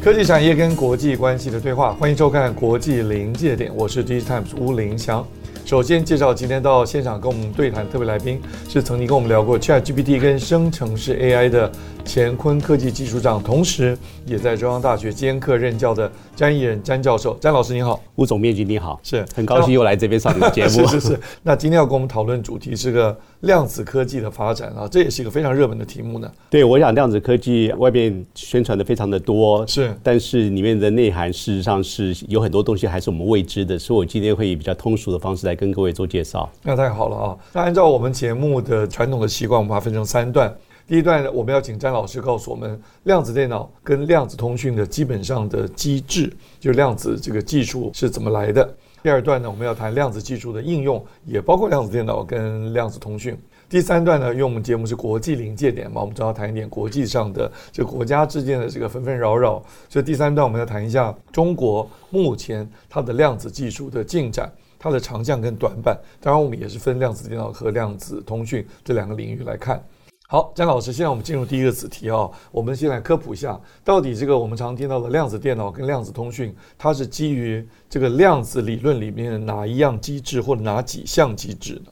科技产业跟国际关系的对话，欢迎收看《国际临界点》，我是 D Times 吴林祥。首先介绍今天到现场跟我们对谈特别来宾，是曾经跟我们聊过 ChatGPT 跟生成式 AI 的乾坤科技技术长，同时也在中央大学兼课任教的詹益仁詹教授。詹老师你好，吴总编辑你好，是很高兴又来这边上你的节目。是是是，那今天要跟我们讨论主题是个量子科技的发展啊，这也是一个非常热门的题目呢。对，我想量子科技外面宣传的非常的多，是，但是里面的内涵事实上是有很多东西还是我们未知的，所以我今天会以比较通俗的方式来跟各位做介绍。那太好了啊！那按照我们节目的传统的习惯，我们把它分成三段。第一段呢，我们要请詹老师告诉我们量子电脑跟量子通讯的基本上的机制，就量子这个技术是怎么来的。第二段呢，我们要谈量子技术的应用，也包括量子电脑跟量子通讯。第三段呢，因为我们节目是国际临界点嘛，我们主要谈一点国际上的这国家之间的这个纷纷扰扰。所以第三段我们要谈一下中国目前它的量子技术的进展，它的长项跟短板。当然，我们也是分量子电脑和量子通讯这两个领域来看。好，江老师，现在我们进入第一个子题啊、哦，我们先来科普一下，到底这个我们常听到的量子电脑跟量子通讯，它是基于这个量子理论里面的哪一样机制或者哪几项机制呢？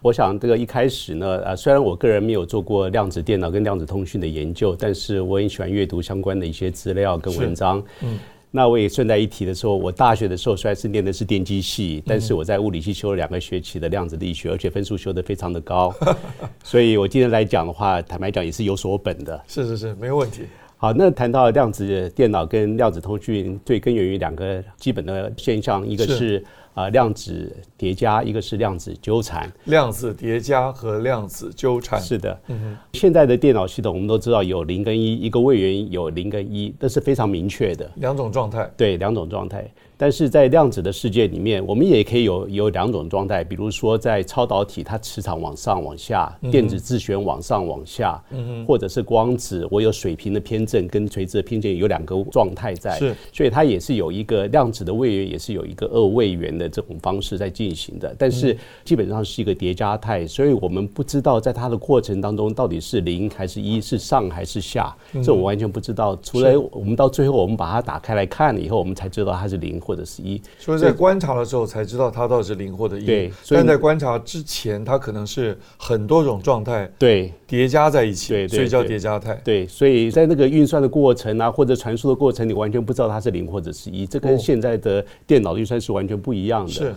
我想这个一开始呢，呃，虽然我个人没有做过量子电脑跟量子通讯的研究，但是我很喜欢阅读相关的一些资料跟文章。嗯。那我也顺带一提的说，我大学的时候虽然是念的是电机系，但是我在物理系修了两个学期的量子力学，而且分数修得非常的高，所以我今天来讲的话，坦白讲也是有所本的。是是是，没有问题。好，那谈到量子电脑跟量子通讯，最根源于两个基本的现象，一个是。啊、呃，量子叠加，一个是量子纠缠。量子叠加和量子纠缠，是的。嗯哼，现在的电脑系统我们都知道有零跟一，一个位元有零跟一，这是非常明确的。两种状态。对，两种状态。但是在量子的世界里面，我们也可以有有两种状态，比如说在超导体，它磁场往上往下，电子自旋往上往下，嗯，或者是光子，我有水平的偏振跟垂直的偏振，有两个状态在，是，所以它也是有一个量子的位元，也是有一个二位元的这种方式在进行的，但是基本上是一个叠加态，所以我们不知道在它的过程当中到底是零还是一，是上还是下，这我完全不知道，除了我们到最后我们把它打开来看了以后，我们才知道它是零。或者是一，所以在观察的时候才知道它到底是零或者一。对，但在观察之前，它可能是很多种状态对叠加在一起，对，所以叫叠加态。对，所以在那个运算的过程啊，或者传输的过程，你完全不知道它是零或者是一，这跟现在的电脑运算是完全不一样的。是，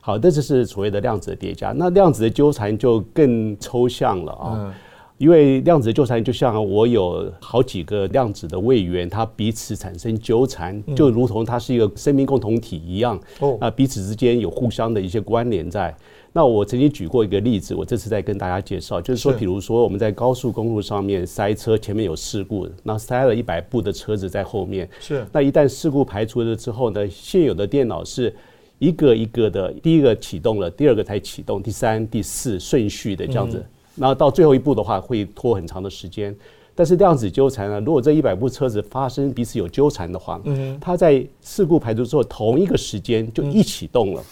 好，这就是所谓的量子的叠加。那量子的纠缠就更抽象了啊。嗯因为量子的纠缠就像我有好几个量子的位元，它彼此产生纠缠，就如同它是一个生命共同体一样。哦，啊，彼此之间有互相的一些关联在。那我曾经举过一个例子，我这次再跟大家介绍，就是说，比如说我们在高速公路上面塞车，前面有事故，那塞了一百部的车子在后面。是，那一旦事故排除了之后呢，现有的电脑是一个一个的，第一个启动了，第二个才启动，第三、第四顺序的这样子。然后到最后一步的话，会拖很长的时间。但是量子纠缠呢，如果这一百部车子发生彼此有纠缠的话，嗯，它在事故排除之后，同一个时间就一启动了。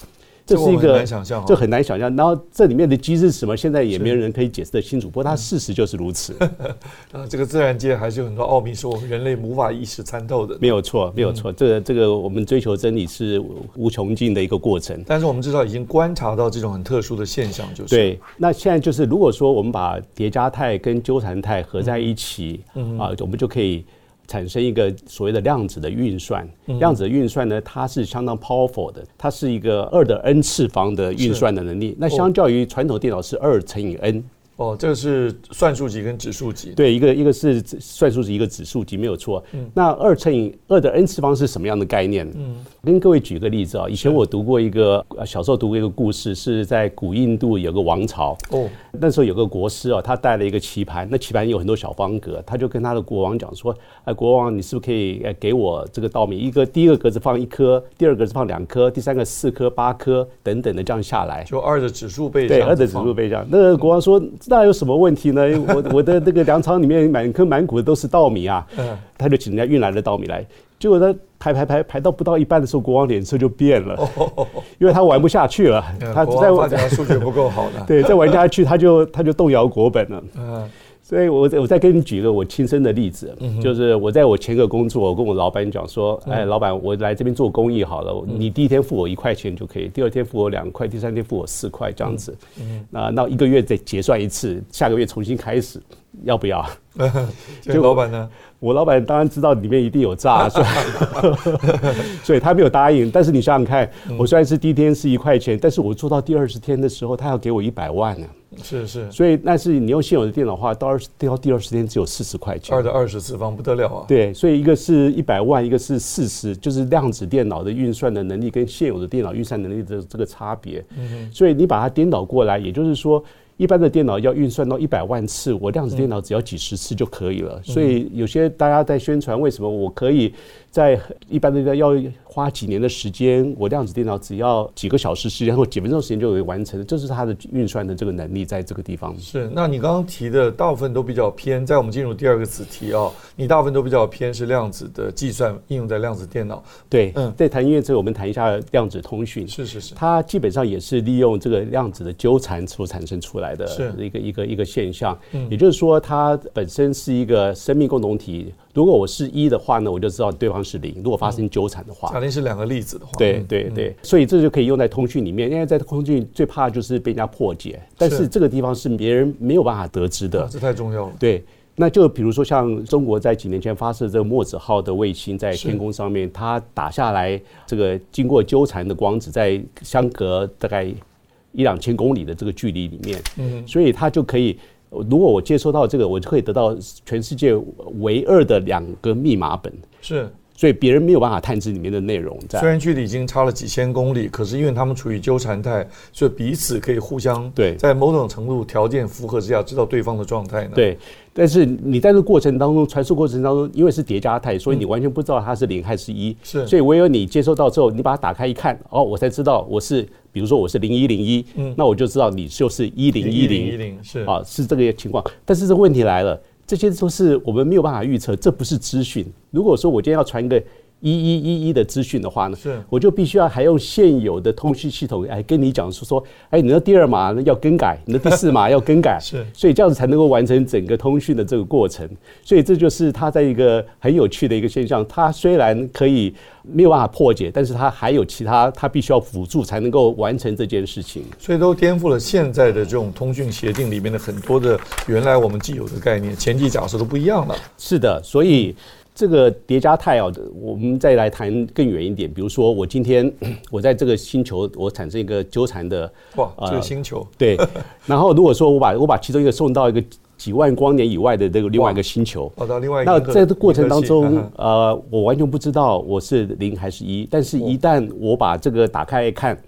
这是一个，这很难想象，这很难想象。然后这里面的机制是什么？现在也没有人可以解释得清楚。不过它事实就是如此。啊，这个自然界还是有很多奥秘，是我们人类无法一时参透的。没有错，没有错。这个这个，我们追求真理是无穷尽的一个过程。但是我们至少已经观察到这种很特殊的现象，就是对。那现在就是，如果说我们把叠加态跟纠缠态合在一起，啊，我们就可以。产生一个所谓的量子的运算，量子的运算呢，它是相当 powerful 的，它是一个二的 n 次方的运算的能力。那相较于传统电脑是二乘以 n，哦，这个是算术级跟指数级。对，一个一个是算术级，一个指数级，没有错。嗯，那二乘以二的 n 次方是什么样的概念？嗯，跟各位举个例子啊，以前我读过一个小时候读过一个故事，是在古印度有个王朝。哦，那时候有个国师啊，他带了一个棋盘，那棋盘有很多小方格，他就跟他的国王讲说：“哎，国王，你是不是可以给我这个稻米？一个第一个格子放一颗，第二个格子放两颗，第三个四颗、八颗等等的这样下来。”就二的指数倍。对，二的指数倍这样。那个国王说。那有什么问题呢？我我的那个粮仓里面满坑满谷的都是稻米啊，他就请人家运来了稻米来，结果他排排排排到不到一半的时候，国王脸色就变了，因为他玩不下去了，他在玩家数学不够好的，对，再玩下去他就他就动摇国本了。所以我我再给你举一个我亲身的例子，就是我在我前个工作，我跟我老板讲说，哎，老板，我来这边做公益好了，你第一天付我一块钱就可以，第二天付我两块，第三天付我四块这样子，那那一个月再结算一次，下个月重新开始，要不要？就 老板呢？我老板当然知道里面一定有诈，所以 所以他没有答应。但是你想想看，我虽然是第一天是一块钱，但是我做到第二十天的时候，他要给我一百万呢。是是，所以但是你用现有的电脑的话，到二十到第二十天只有四十块钱。二的二十次方不得了啊！对，所以一个是一百万，一个是四十，就是量子电脑的运算的能力跟现有的电脑运算能力的这个差别。嗯哼。所以你把它颠倒过来，也就是说。一般的电脑要运算到一百万次，我量子电脑只要几十次就可以了。所以有些大家在宣传，为什么我可以在一般的要花几年的时间，我量子电脑只要几个小时时间或几分钟时间就可以完成，这是它的运算的这个能力在这个地方。是，那你刚刚提的大部分都比较偏，在我们进入第二个子题啊，你大部分都比较偏是量子的计算应用在量子电脑。对，嗯，在谈音乐之后，我们谈一下量子通讯。是是是，它基本上也是利用这个量子的纠缠所产生出来的一个一个一个现象。嗯也就是说，它本身是一个生命共同体。如果我是一的话呢，我就知道对方是零。如果发生纠缠的话，假定是两个例子的话，对对对，所以这就可以用在通讯里面。因为在通讯最怕就是被人家破解，但是这个地方是别人没有办法得知的，这太重要了。对，那就比如说像中国在几年前发射这个墨子号的卫星在天空上面，它打下来这个经过纠缠的光子，在相隔大概一两千公里的这个距离里面，嗯，所以它就可以。如果我接收到这个，我就可以得到全世界唯二的两个密码本。是。所以别人没有办法探知里面的内容。虽然距离已经差了几千公里，可是因为他们处于纠缠态，所以彼此可以互相对，在某种程度条件符合之下，知道对方的状态呢。对，但是你在这过程当中，传输过程当中，因为是叠加态，所以你完全不知道它是零还是一。是。所以唯有你接收到之后，你把它打开一看，哦，我才知道我是，比如说我是零一零一，嗯，那我就知道你就是一零一零一零，是啊，是这个情况。但是这问题来了。这些都是我们没有办法预测，这不是资讯。如果说我今天要传一个一一一一的资讯的话呢，是我就必须要还用现有的通讯系统来跟你讲说说，哎，你的第二码要更改，你的第四码要更改，是，所以这样子才能够完成整个通讯的这个过程。所以这就是它在一个很有趣的一个现象。它虽然可以没有办法破解，但是它还有其他，它必须要辅助才能够完成这件事情。所以都颠覆了现在的这种通讯协定里面的很多的原来我们既有的概念，前提假设都不一样了。是的，所以。这个叠加态啊，我们再来谈更远一点。比如说，我今天 我在这个星球，我产生一个纠缠的哇，这个星球对。然后如果说我把我把其中一个送到一个几万光年以外的这个另外一个星球，到另外那在这过程当中，呃，我完全不知道我是零还是一。但是一旦我把这个打开来看，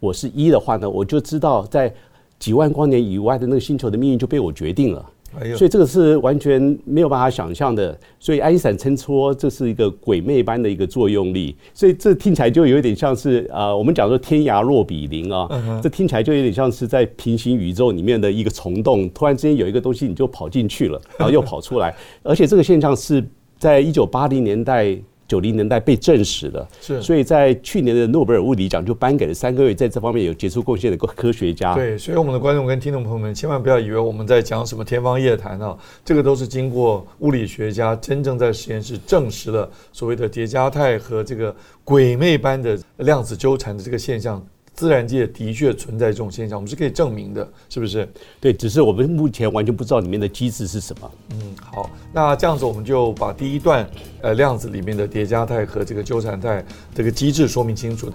我是一的话呢，我就知道在几万光年以外的那个星球的命运就被我决定了。所以这个是完全没有办法想象的，所以爱因斯坦称说这是一个鬼魅般的一个作用力，所以这听起来就有点像是啊，我们讲说天涯若比邻啊，这听起来就有点像是在平行宇宙里面的一个虫洞，突然之间有一个东西你就跑进去了，然后又跑出来，而且这个现象是在一九八零年代。九零年代被证实的，是，所以在去年的诺贝尔物理奖就颁给了三个月在这方面有杰出贡献的科学家。对，所以我们的观众跟听众朋友们千万不要以为我们在讲什么天方夜谭啊，这个都是经过物理学家真正在实验室证实了所谓的叠加态和这个鬼魅般的量子纠缠的这个现象。自然界的确存在这种现象，我们是可以证明的，是不是？对，只是我们目前完全不知道里面的机制是什么。嗯，好，那这样子我们就把第一段呃量子里面的叠加态和这个纠缠态这个机制说明清楚。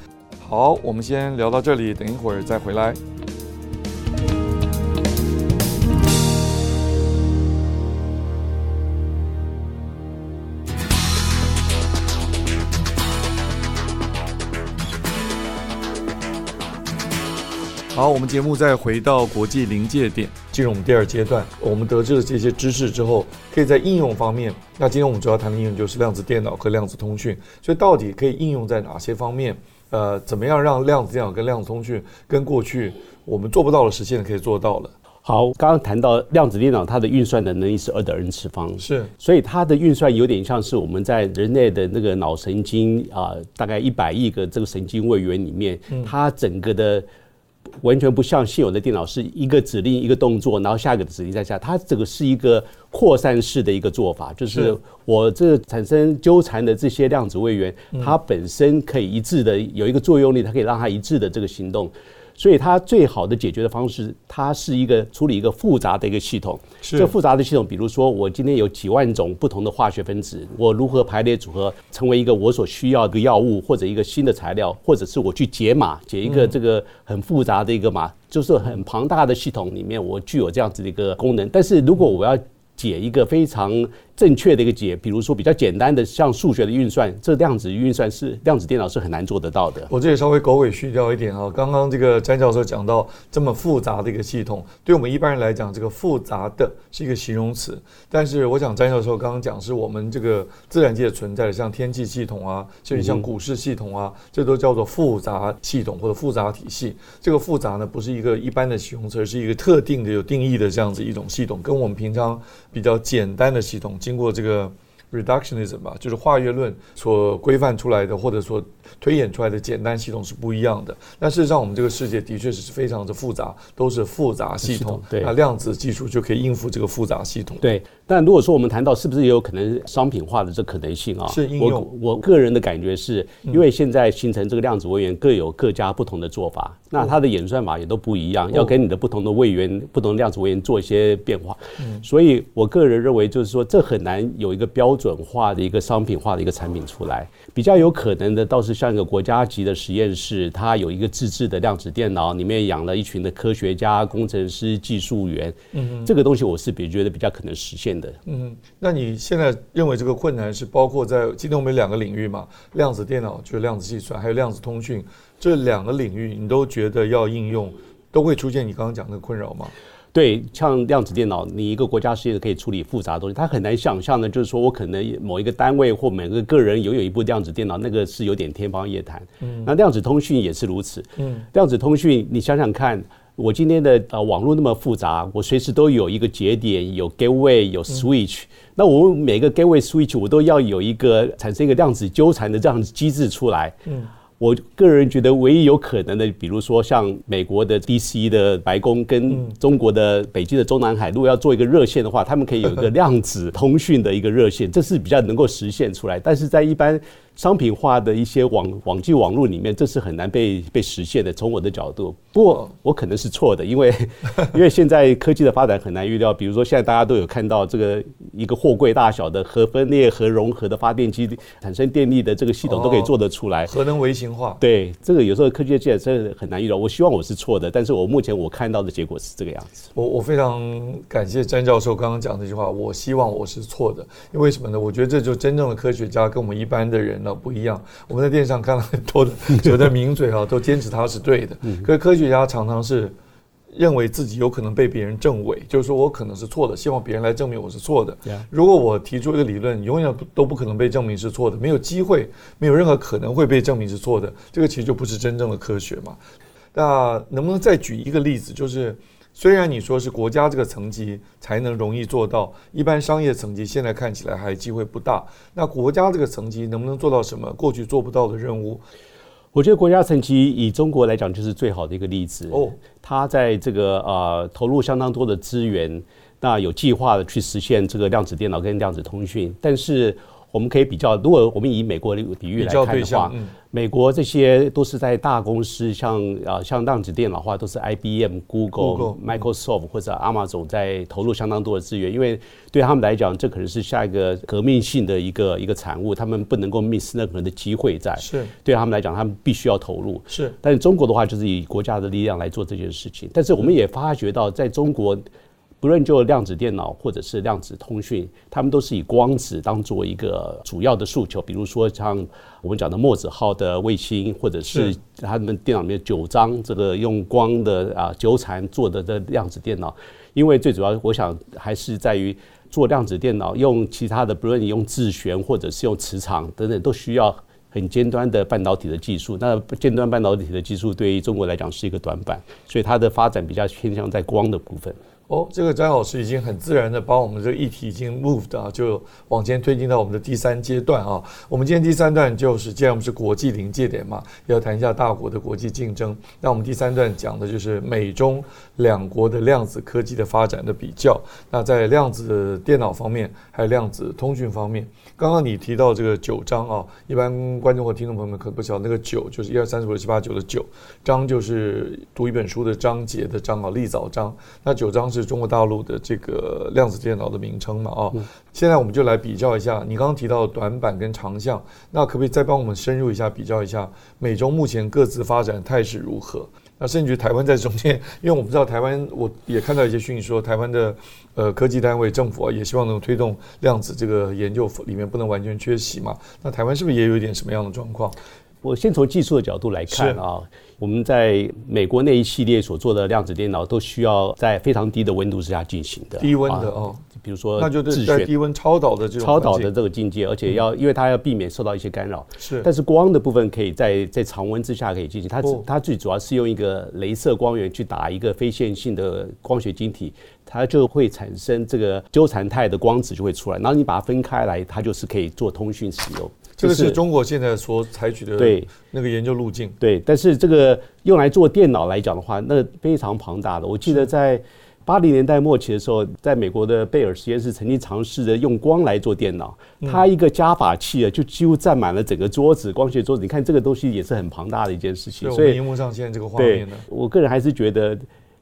好，我们先聊到这里，等一会儿再回来。好，我们节目再回到国际临界点，进入我们第二阶段。我们得知了这些知识之后，可以在应用方面。那今天我们主要谈的应用就是量子电脑和量子通讯。所以到底可以应用在哪些方面？呃，怎么样让量子电脑跟量子通讯跟过去我们做不到的实现可以做到了？好，刚刚谈到量子电脑，它的运算的能力是二的 n 次方，是，所以它的运算有点像是我们在人类的那个脑神经啊、呃，大概一百亿个这个神经位元里面，它整个的完全不像现有的电脑是一个指令一个动作，然后下一个指令再下，它这个是一个扩散式的一个做法，就是我这产生纠缠的这些量子位元，它本身可以一致的有一个作用力，它可以让它一致的这个行动。所以它最好的解决的方式，它是一个处理一个复杂的一个系统。是这复杂的系统，比如说我今天有几万种不同的化学分子，我如何排列组合成为一个我所需要的药物，或者一个新的材料，或者是我去解码，解一个这个很复杂的一个码，就是很庞大的系统里面，我具有这样子的一个功能。但是如果我要解一个非常正确的一个解，比如说比较简单的像数学的运算，这量子运算是量子电脑是很难做得到的。我这里稍微狗尾续貂一点啊，刚刚这个詹教授讲到这么复杂的一个系统，对我们一般人来讲，这个复杂的是一个形容词。但是我想詹教授刚刚讲是我们这个自然界存在的，像天气系统啊，甚至像股市系统啊，这都叫做复杂系统或者复杂体系。这个复杂呢，不是一个一般的形容词，而是一个特定的有定义的这样子一种系统，跟我们平常比较简单的系统。经过这个 reductionism 吧，就是化约论所规范出来的，或者说。推演出来的简单系统是不一样的，但事实上我们这个世界的确是非常的复杂，都是复杂系统。对，那量子技术就可以应付这个复杂系统。对，但如果说我们谈到是不是也有可能商品化的这可能性啊？是应用。我我个人的感觉是，因为现在形成这个量子位元各有各家不同的做法，那它的演算法也都不一样，要给你的不同的位元、不同的量子位元做一些变化。所以我个人认为，就是说这很难有一个标准化的一个商品化的一个产品出来。比较有可能的倒是像。一个国家级的实验室，它有一个自制的量子电脑，里面养了一群的科学家、工程师、技术员。嗯，这个东西我是比觉得比较可能实现的。嗯，那你现在认为这个困难是包括在今天我们有两个领域嘛？量子电脑就是量子计算，还有量子通讯这两个领域，你都觉得要应用，都会出现你刚刚讲的困扰吗？对，像量子电脑，你一个国家实验可以处理复杂的东西，它很难想象的，就是说我可能某一个单位或每个个人拥有一部量子电脑，那个是有点天方夜谭。嗯，那量子通讯也是如此。嗯，量子通讯，你想想看，我今天的呃网络那么复杂，我随时都有一个节点，有 gateway，有 switch，嗯，那我每个 gateway switch 我都要有一个产生一个量子纠缠的这样子机制出来。嗯。我个人觉得，唯一有可能的，比如说像美国的 DC 的白宫跟中国的北京的中南海，如果要做一个热线的话，他们可以有一个量子通讯的一个热线，这是比较能够实现出来。但是在一般。商品化的一些网网际网络里面，这是很难被被实现的。从我的角度，不过我可能是错的，因为 因为现在科技的发展很难预料。比如说，现在大家都有看到这个一个货柜大小的核分裂、核融合的发电机产生电力的这个系统都可以做得出来。核能微型化，对这个有时候科技界真的很难预料。我希望我是错的，但是我目前我看到的结果是这个样子。我我非常感谢詹教授刚刚讲这句话。我希望我是错的，因为什么呢？我觉得这就真正的科学家跟我们一般的人呢。不一样，我们在电视上看到很多的有的名嘴啊，都坚持他是对的。可是科学家常常是认为自己有可能被别人证伪，就是说我可能是错的，希望别人来证明我是错的。如果我提出一个理论，永远都不可能被证明是错的，没有机会，没有任何可能会被证明是错的，这个其实就不是真正的科学嘛。那能不能再举一个例子，就是？虽然你说是国家这个层级才能容易做到，一般商业层级现在看起来还机会不大。那国家这个层级能不能做到什么过去做不到的任务？我觉得国家层级以中国来讲就是最好的一个例子。哦，它在这个呃投入相当多的资源，那有计划的去实现这个量子电脑跟量子通讯，但是。我们可以比较，如果我们以美国的比喻来看的话，美国这些都是在大公司，像啊像量子电脑的话，都是 IBM、Google、Microsoft 或者 Amazon 在投入相当多的资源，因为对他们来讲，这可能是下一个革命性的一个一个产物，他们不能够 miss 任何的机会在。是，对他们来讲，他们必须要投入。是，但是中国的话，就是以国家的力量来做这件事情。但是我们也发觉到，在中国。不论就量子电脑或者是量子通讯，他们都是以光子当做一个主要的诉求。比如说像我们讲的墨子号的卫星，或者是他们电脑里面九张这个用光的啊纠缠做的这量子电脑。因为最主要，我想还是在于做量子电脑，用其他的，不论你用自旋或者是用磁场等等，都需要很尖端的半导体的技术。那尖端半导体的技术对于中国来讲是一个短板，所以它的发展比较偏向在光的部分。哦，这个詹老师已经很自然的把我们这个议题已经 moved 啊，就往前推进到我们的第三阶段啊。我们今天第三段就是，既然我们是国际临界点嘛，要谈一下大国的国际竞争。那我们第三段讲的就是美中两国的量子科技的发展的比较。那在量子电脑方面，还有量子通讯方面，刚刚你提到这个九章啊，一般观众和听众朋友们可能不晓得，那个九就是一二三四五六七八九的九，章就是读一本书的章节的章啊，立早章。那九章是。是中国大陆的这个量子电脑的名称嘛？啊，现在我们就来比较一下，你刚刚提到的短板跟长项，那可不可以再帮我们深入一下比较一下美中目前各自发展态势如何？那甚至于台湾在中间，因为我不知道台湾，我也看到一些讯息说，台湾的呃科技单位、政府啊，也希望能够推动量子这个研究里面不能完全缺席嘛。那台湾是不是也有一点什么样的状况？我先从技术的角度来看啊。我们在美国那一系列所做的量子电脑都需要在非常低的温度之下进行的，低温的哦，比如说那就是在低温超导的这种超导的这个境界，而且要因为它要避免受到一些干扰，是。但是光的部分可以在在常温之下可以进行，它它最主要是用一个镭射光源去打一个非线性的光学晶体，它就会产生这个纠缠态的光子就会出来，然后你把它分开来，它就是可以做通讯使用。这个是中国现在所采取的对那个研究路径，对。但是这个用来做电脑来讲的话，那非常庞大的。我记得在八零年代末期的时候，在美国的贝尔实验室曾经尝试着用光来做电脑，它一个加法器啊，就几乎占满了整个桌子，光学桌子。你看这个东西也是很庞大的一件事情。所以荧幕上现在这个画面呢，我个人还是觉得。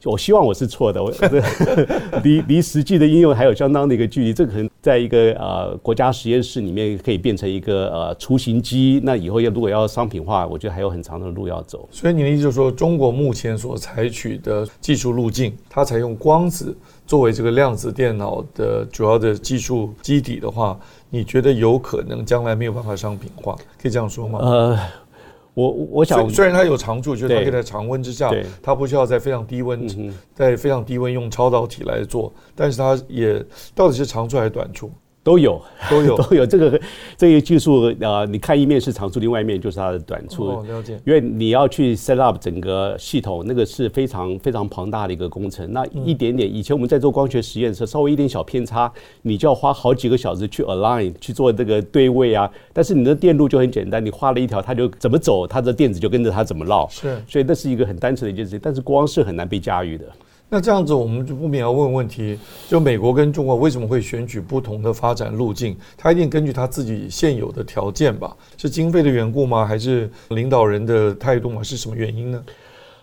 我希望我是错的，我 离离实际的应用还有相当的一个距离。这可能在一个呃国家实验室里面可以变成一个呃雏形机，那以后要如果要商品化，我觉得还有很长的路要走。所以你的意思就是说，中国目前所采取的技术路径，它采用光子作为这个量子电脑的主要的技术基底的话，你觉得有可能将来没有办法商品化？可以这样说吗？呃。我我想，虽然它有长处，就是它可以在常温之下，它不需要在非常低温，在非常低温用超导体来做，但是它也到底是长处还是短处？都有，都有，都有。这个这个技术啊，你看一面是长处，另外一面就是它的短处。哦，了解。因为你要去 set up 整个系统，那个是非常非常庞大的一个工程。那一点点，以前我们在做光学实验的时候，稍微一点小偏差，你就要花好几个小时去 align 去做这个对位啊。但是你的电路就很简单，你画了一条，它就怎么走，它的电子就跟着它怎么绕。是。所以那是一个很单纯的一件事情，但是光是很难被驾驭的。那这样子，我们就不免要问问题：就美国跟中国为什么会选取不同的发展路径？他一定根据他自己现有的条件吧？是经费的缘故吗？还是领导人的态度吗？是什么原因呢？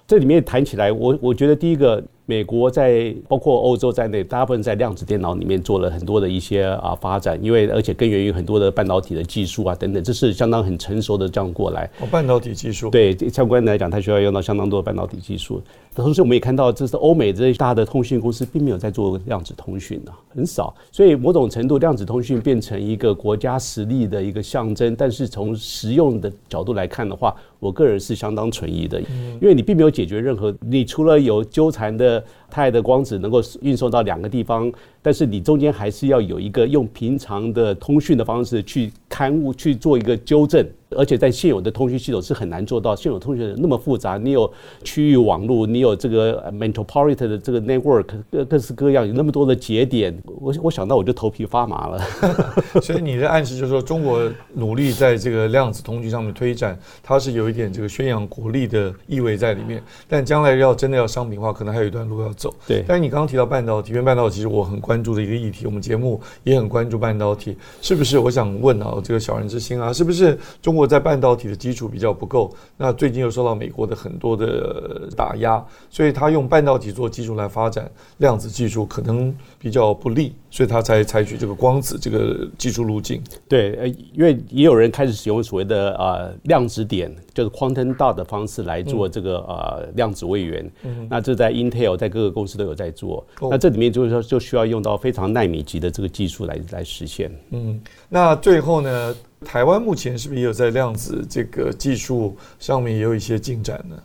这里面谈起来，我我觉得第一个。美国在包括欧洲在内，大部分在量子电脑里面做了很多的一些啊发展，因为而且根源于很多的半导体的技术啊等等，这是相当很成熟的这样过来。哦，半导体技术。对，相关来讲，它需要用到相当多的半导体技术。同时，我们也看到，这是欧美这些大的通讯公司并没有在做量子通讯的，很少。所以，某种程度，量子通讯变成一个国家实力的一个象征。但是，从实用的角度来看的话，我个人是相当存疑的，因为你并没有解决任何，你除了有纠缠的。太的光子能够运送到两个地方，但是你中间还是要有一个用平常的通讯的方式去刊物，去做一个纠正。而且在现有的通讯系统是很难做到，现有通讯那么复杂，你有区域网络，你有这个 metropolitan 的这个 network，各各式各样，有那么多的节点，我我想到我就头皮发麻了。所以你的暗示就是说，中国努力在这个量子通讯上面推展，它是有一点这个宣扬国力的意味在里面。但将来要真的要商品化，可能还有一段路要走。对。但是你刚刚提到半导体，因为半导体是我很关注的一个议题，我们节目也很关注半导体，是不是？我想问啊，这个小人之心啊，是不是中国？果在半导体的基础比较不够，那最近又受到美国的很多的打压，所以他用半导体做基础来发展量子技术，可能比较不利，所以他才采取这个光子这个技术路径。对，呃，因为也有人开始使用所谓的呃量子点，就是 quantum dot 的方式来做这个、嗯、呃量子位元。嗯，那这在 Intel 在各个公司都有在做。哦、那这里面就是说就需要用到非常纳米级的这个技术来来实现。嗯，那最后呢，台湾目前是不是也有在量子这个技术上面也有一些进展呢？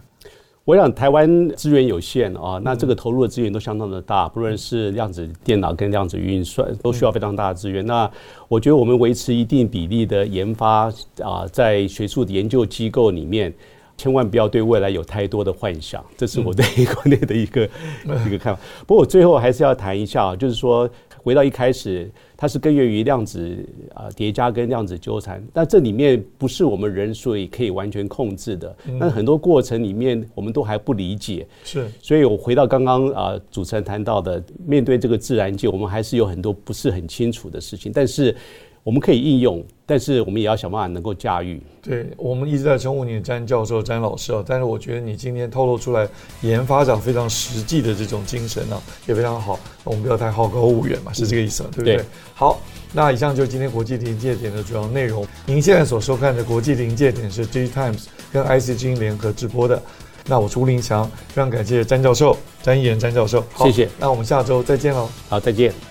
我想台湾资源有限啊，那这个投入的资源都相当的大，不论是量子电脑跟量子运算，都需要非常大的资源。那我觉得我们维持一定比例的研发啊，在学术的研究机构里面，千万不要对未来有太多的幻想，这是我对国内的一个 一个看法。不过我最后还是要谈一下，就是说。回到一开始，它是根源于量子啊叠加跟量子纠缠，但这里面不是我们人所以可以完全控制的。那很多过程里面，我们都还不理解。是，所以我回到刚刚啊主持人谈到的，面对这个自然界，我们还是有很多不是很清楚的事情，但是。我们可以应用，但是我们也要想办法能够驾驭。对，我们一直在称呼你詹教授、詹老师啊，但是我觉得你今天透露出来研发长非常实际的这种精神呢、啊，也非常好。我们不要太好高骛远嘛，是这个意思，对不对？对。好，那以上就是今天国际临界点的主要内容。您现在所收看的国际临界点是 DigiTimes 跟 IC 之音联合直播的。那我是吴林祥，非常感谢詹教授、詹毅仁詹教授，谢谢。那我们下周再见喽。好，再见。